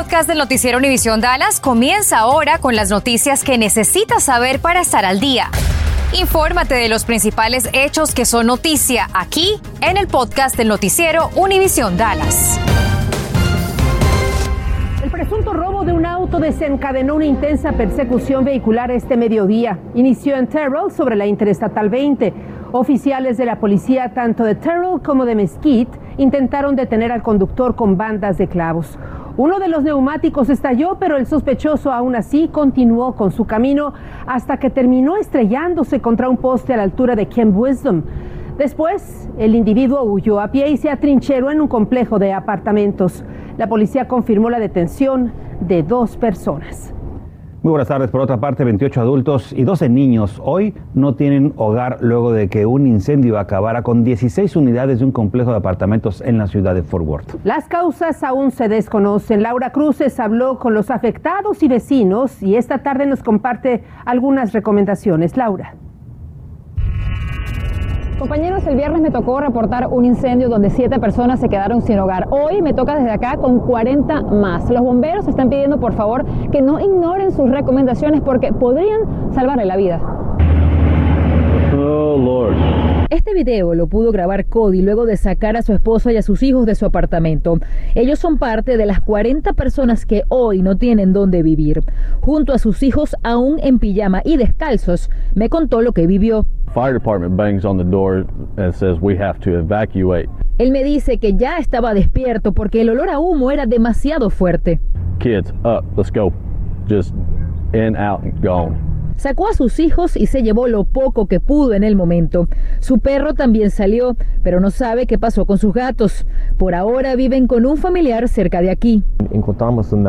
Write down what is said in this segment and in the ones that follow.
podcast del noticiero Univisión Dallas comienza ahora con las noticias que necesitas saber para estar al día. Infórmate de los principales hechos que son noticia aquí en el podcast del noticiero Univisión Dallas. El presunto robo de un auto desencadenó una intensa persecución vehicular este mediodía. Inició en Terrell sobre la Interestatal 20. Oficiales de la policía, tanto de Terrell como de Mesquite, intentaron detener al conductor con bandas de clavos. Uno de los neumáticos estalló, pero el sospechoso aún así continuó con su camino hasta que terminó estrellándose contra un poste a la altura de Camp Wisdom. Después, el individuo huyó a pie y se atrincheró en un complejo de apartamentos. La policía confirmó la detención de dos personas. Muy buenas tardes. Por otra parte, 28 adultos y 12 niños hoy no tienen hogar luego de que un incendio acabara con 16 unidades de un complejo de apartamentos en la ciudad de Fort Worth. Las causas aún se desconocen. Laura Cruces habló con los afectados y vecinos y esta tarde nos comparte algunas recomendaciones. Laura. Compañeros, el viernes me tocó reportar un incendio donde siete personas se quedaron sin hogar. Hoy me toca desde acá con 40 más. Los bomberos están pidiendo por favor que no ignoren sus recomendaciones porque podrían salvarle la vida. Oh, Lord. Este video lo pudo grabar Cody luego de sacar a su esposa y a sus hijos de su apartamento. Ellos son parte de las 40 personas que hoy no tienen dónde vivir. Junto a sus hijos aún en pijama y descalzos, me contó lo que vivió. Fire department bangs on the door and says we have to evacuate. Él me dice que ya estaba despierto porque el olor a humo era demasiado fuerte. Kids, up, let's go. Just in, out, and gone. Sacó a sus hijos y se llevó lo poco que pudo en el momento. Su perro también salió, pero no sabe qué pasó con sus gatos. Por ahora viven con un familiar cerca de aquí. Encontramos un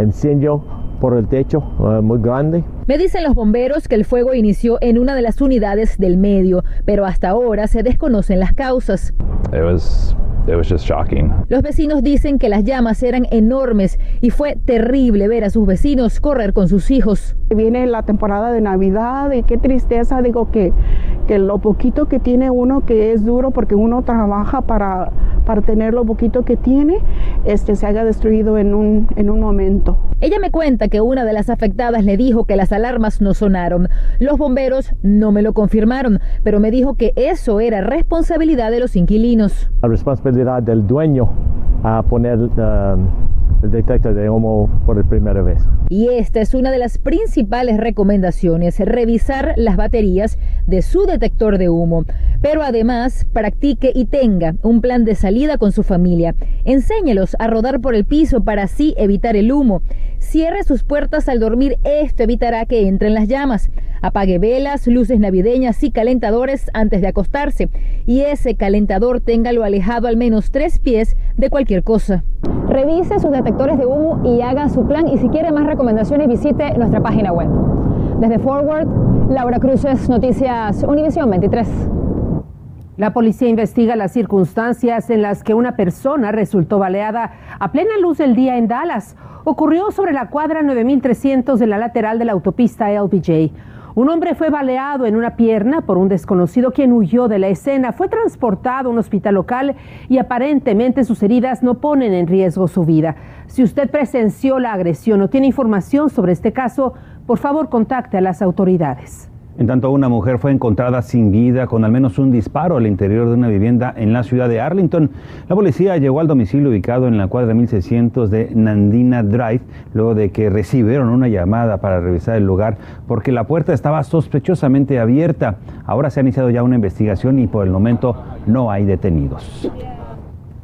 incendio por el techo uh, muy grande. Me dicen los bomberos que el fuego inició en una de las unidades del medio, pero hasta ahora se desconocen las causas. It was it was just shocking. Los vecinos dicen que las llamas eran enormes y fue terrible ver a sus vecinos correr con sus hijos. Viene la temporada de Navidad y qué tristeza, digo que, que lo poquito que tiene uno que es duro porque uno trabaja para, para tener lo poquito que tiene, este se haya destruido en un, en un momento. Ella me cuenta que una de las afectadas le dijo que las alarmas no sonaron. Los bomberos no me lo confirmaron, pero me dijo que eso era responsabilidad de los inquilinos. La responsabilidad del dueño a poner uh, el detector de humo por primera vez. Y esta es una de las principales recomendaciones, revisar las baterías de su detector de humo. Pero además, practique y tenga un plan de salida con su familia. Enséñelos a rodar por el piso para así evitar el humo. Cierre sus puertas al dormir, esto evitará que entren las llamas. Apague velas, luces navideñas y calentadores antes de acostarse. Y ese calentador téngalo alejado al menos tres pies de cualquier cosa. Revise sus detectores de humo y haga su plan. Y si quiere más recomendaciones, visite nuestra página web. Desde Forward, Laura Cruces, Noticias Univisión 23. La policía investiga las circunstancias en las que una persona resultó baleada a plena luz del día en Dallas. Ocurrió sobre la cuadra 9300 de la lateral de la autopista LBJ. Un hombre fue baleado en una pierna por un desconocido quien huyó de la escena. Fue transportado a un hospital local y aparentemente sus heridas no ponen en riesgo su vida. Si usted presenció la agresión o tiene información sobre este caso, por favor contacte a las autoridades. En tanto, una mujer fue encontrada sin vida con al menos un disparo al interior de una vivienda en la ciudad de Arlington. La policía llegó al domicilio ubicado en la cuadra 1600 de Nandina Drive luego de que recibieron una llamada para revisar el lugar porque la puerta estaba sospechosamente abierta. Ahora se ha iniciado ya una investigación y por el momento no hay detenidos.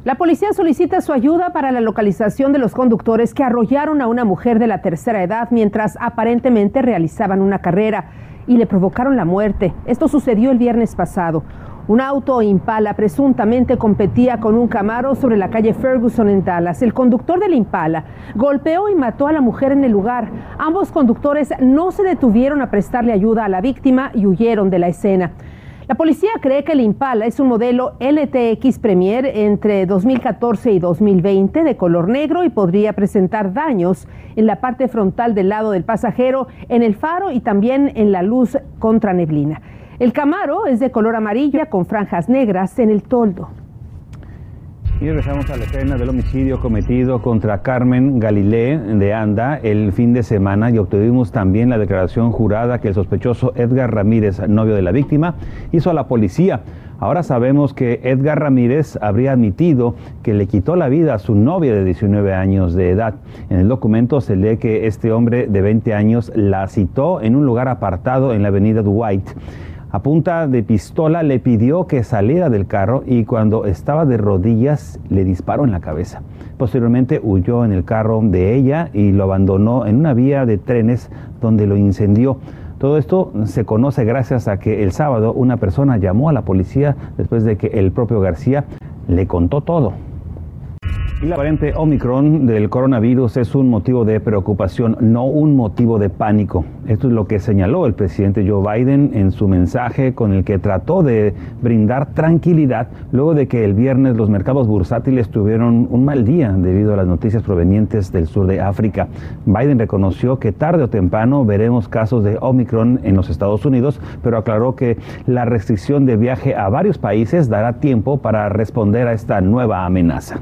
La policía solicita su ayuda para la localización de los conductores que arrollaron a una mujer de la tercera edad mientras aparentemente realizaban una carrera y le provocaron la muerte. Esto sucedió el viernes pasado. Un auto Impala presuntamente competía con un Camaro sobre la calle Ferguson en Dallas. El conductor del Impala golpeó y mató a la mujer en el lugar. Ambos conductores no se detuvieron a prestarle ayuda a la víctima y huyeron de la escena. La policía cree que el Impala es un modelo LTX Premier entre 2014 y 2020 de color negro y podría presentar daños en la parte frontal del lado del pasajero, en el faro y también en la luz contra neblina. El Camaro es de color amarillo con franjas negras en el toldo. Y regresamos a la escena del homicidio cometido contra Carmen Galilé de Anda el fin de semana y obtuvimos también la declaración jurada que el sospechoso Edgar Ramírez, novio de la víctima, hizo a la policía. Ahora sabemos que Edgar Ramírez habría admitido que le quitó la vida a su novia de 19 años de edad. En el documento se lee que este hombre de 20 años la citó en un lugar apartado en la avenida Dwight a punta de pistola le pidió que saliera del carro y cuando estaba de rodillas le disparó en la cabeza. Posteriormente huyó en el carro de ella y lo abandonó en una vía de trenes donde lo incendió. Todo esto se conoce gracias a que el sábado una persona llamó a la policía después de que el propio García le contó todo. La variante Omicron del coronavirus es un motivo de preocupación, no un motivo de pánico. Esto es lo que señaló el presidente Joe Biden en su mensaje con el que trató de brindar tranquilidad luego de que el viernes los mercados bursátiles tuvieron un mal día debido a las noticias provenientes del sur de África. Biden reconoció que tarde o temprano veremos casos de Omicron en los Estados Unidos, pero aclaró que la restricción de viaje a varios países dará tiempo para responder a esta nueva amenaza.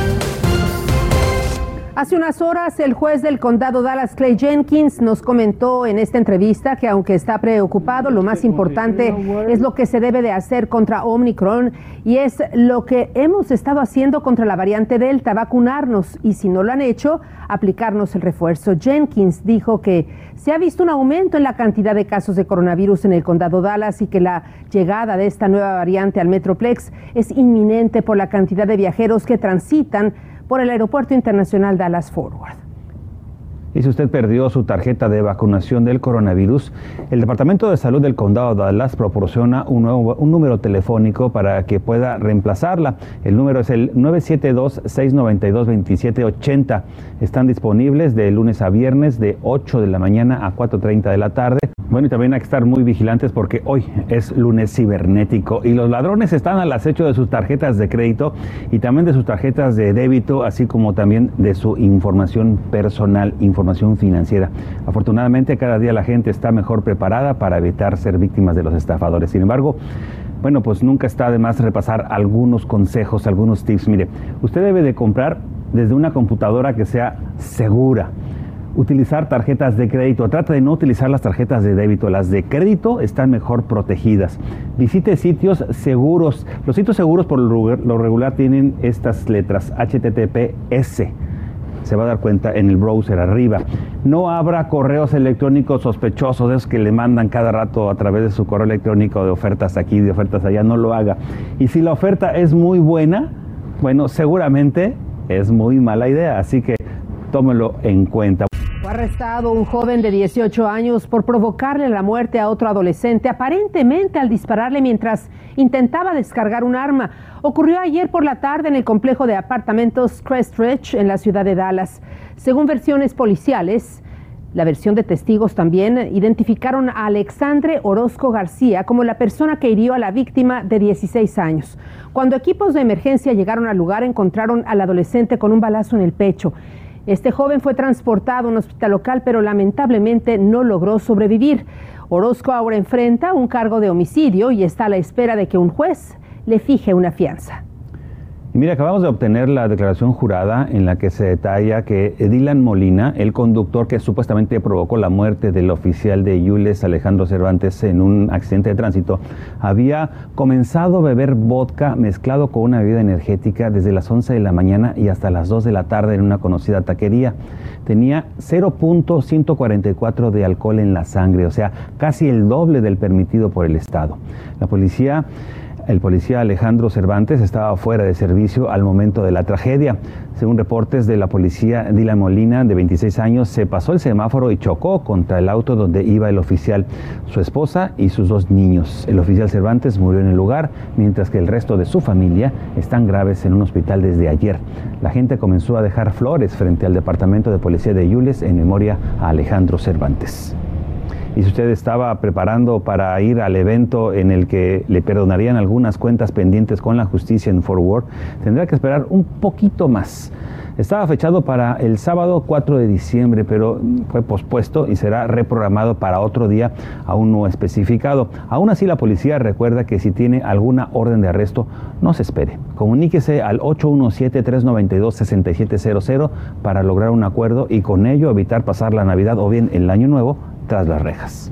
Hace unas horas el juez del condado Dallas, Clay Jenkins, nos comentó en esta entrevista que aunque está preocupado, lo más importante es lo que se debe de hacer contra Omicron y es lo que hemos estado haciendo contra la variante Delta, vacunarnos y si no lo han hecho, aplicarnos el refuerzo. Jenkins dijo que se ha visto un aumento en la cantidad de casos de coronavirus en el condado Dallas y que la llegada de esta nueva variante al Metroplex es inminente por la cantidad de viajeros que transitan por el Aeropuerto Internacional Dallas Forward. Y si usted perdió su tarjeta de vacunación del coronavirus, el Departamento de Salud del Condado de Dallas proporciona un, nuevo, un número telefónico para que pueda reemplazarla. El número es el 972-692-2780. Están disponibles de lunes a viernes de 8 de la mañana a 4.30 de la tarde. Bueno, y también hay que estar muy vigilantes porque hoy es lunes cibernético y los ladrones están al acecho de sus tarjetas de crédito y también de sus tarjetas de débito, así como también de su información personal, financiera. Afortunadamente, cada día la gente está mejor preparada para evitar ser víctimas de los estafadores. Sin embargo, bueno, pues nunca está de más repasar algunos consejos, algunos tips. Mire, usted debe de comprar desde una computadora que sea segura utilizar tarjetas de crédito. Trata de no utilizar las tarjetas de débito. Las de crédito están mejor protegidas. Visite sitios seguros. Los sitios seguros por lo regular tienen estas letras HTTPS. Se va a dar cuenta en el browser arriba. No abra correos electrónicos sospechosos, esos que le mandan cada rato a través de su correo electrónico de ofertas aquí, de ofertas allá. No lo haga. Y si la oferta es muy buena, bueno, seguramente es muy mala idea. Así que tómelo en cuenta. Arrestado un joven de 18 años por provocarle la muerte a otro adolescente, aparentemente al dispararle mientras intentaba descargar un arma. Ocurrió ayer por la tarde en el complejo de apartamentos Crestridge en la ciudad de Dallas. Según versiones policiales, la versión de testigos también identificaron a Alexandre Orozco García como la persona que hirió a la víctima de 16 años. Cuando equipos de emergencia llegaron al lugar, encontraron al adolescente con un balazo en el pecho. Este joven fue transportado a un hospital local, pero lamentablemente no logró sobrevivir. Orozco ahora enfrenta un cargo de homicidio y está a la espera de que un juez le fije una fianza. Mira, acabamos de obtener la declaración jurada en la que se detalla que Dylan Molina, el conductor que supuestamente provocó la muerte del oficial de Yules Alejandro Cervantes en un accidente de tránsito, había comenzado a beber vodka mezclado con una bebida energética desde las 11 de la mañana y hasta las 2 de la tarde en una conocida taquería. Tenía 0.144 de alcohol en la sangre, o sea, casi el doble del permitido por el Estado. La policía el policía Alejandro Cervantes estaba fuera de servicio al momento de la tragedia. Según reportes de la policía, Dylan Molina, de 26 años, se pasó el semáforo y chocó contra el auto donde iba el oficial, su esposa y sus dos niños. El oficial Cervantes murió en el lugar, mientras que el resto de su familia están graves en un hospital desde ayer. La gente comenzó a dejar flores frente al departamento de policía de Yules en memoria a Alejandro Cervantes y si usted estaba preparando para ir al evento en el que le perdonarían algunas cuentas pendientes con la justicia en Fort Worth, tendrá que esperar un poquito más. Estaba fechado para el sábado 4 de diciembre, pero fue pospuesto y será reprogramado para otro día aún no especificado. Aún así, la policía recuerda que si tiene alguna orden de arresto, no se espere. Comuníquese al 817-392-6700 para lograr un acuerdo y con ello evitar pasar la Navidad o bien el Año Nuevo tras las rejas.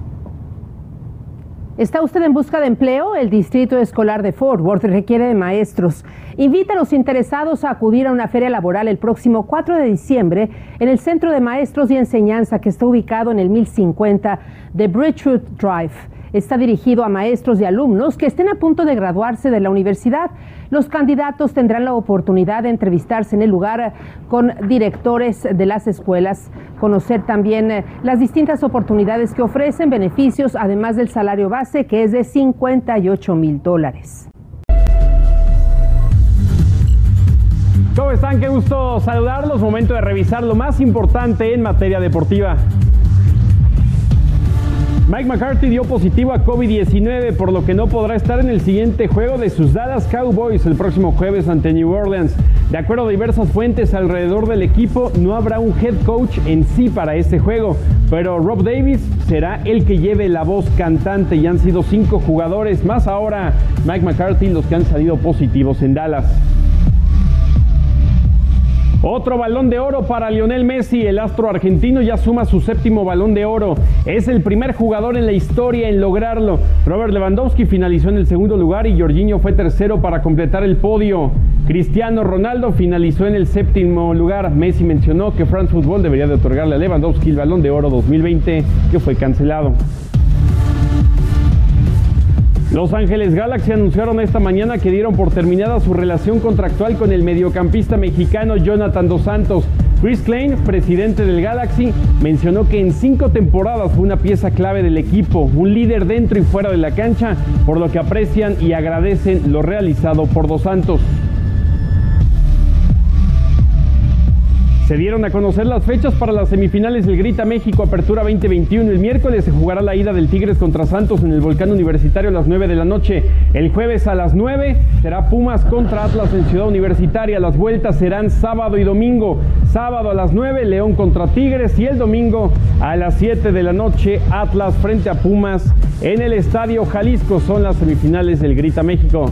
¿Está usted en busca de empleo? El Distrito Escolar de Fort Worth requiere de maestros. Invita a los interesados a acudir a una feria laboral el próximo 4 de diciembre en el Centro de Maestros y Enseñanza que está ubicado en el 1050 de Bridgewood Drive. Está dirigido a maestros y alumnos que estén a punto de graduarse de la universidad. Los candidatos tendrán la oportunidad de entrevistarse en el lugar con directores de las escuelas, conocer también eh, las distintas oportunidades que ofrecen, beneficios, además del salario que es de 58 mil dólares. ¿Cómo están? Qué gusto saludarlos. Momento de revisar lo más importante en materia deportiva. Mike McCarthy dio positivo a COVID-19, por lo que no podrá estar en el siguiente juego de sus Dallas Cowboys el próximo jueves ante New Orleans. De acuerdo a diversas fuentes alrededor del equipo, no habrá un head coach en sí para este juego, pero Rob Davis será el que lleve la voz cantante y han sido cinco jugadores, más ahora Mike McCarthy, los que han salido positivos en Dallas. Otro balón de oro para Lionel Messi, el astro argentino ya suma su séptimo balón de oro. Es el primer jugador en la historia en lograrlo. Robert Lewandowski finalizó en el segundo lugar y Jorginho fue tercero para completar el podio. Cristiano Ronaldo finalizó en el séptimo lugar. Messi mencionó que France Football debería de otorgarle a Lewandowski el balón de oro 2020 que fue cancelado. Los Ángeles Galaxy anunciaron esta mañana que dieron por terminada su relación contractual con el mediocampista mexicano Jonathan Dos Santos. Chris Klein, presidente del Galaxy, mencionó que en cinco temporadas fue una pieza clave del equipo, un líder dentro y fuera de la cancha, por lo que aprecian y agradecen lo realizado por Dos Santos. Se dieron a conocer las fechas para las semifinales del Grita México Apertura 2021. El miércoles se jugará la ida del Tigres contra Santos en el Volcán Universitario a las 9 de la noche. El jueves a las 9 será Pumas contra Atlas en Ciudad Universitaria. Las vueltas serán sábado y domingo. Sábado a las 9 León contra Tigres y el domingo a las 7 de la noche Atlas frente a Pumas en el Estadio Jalisco. Son las semifinales del Grita México.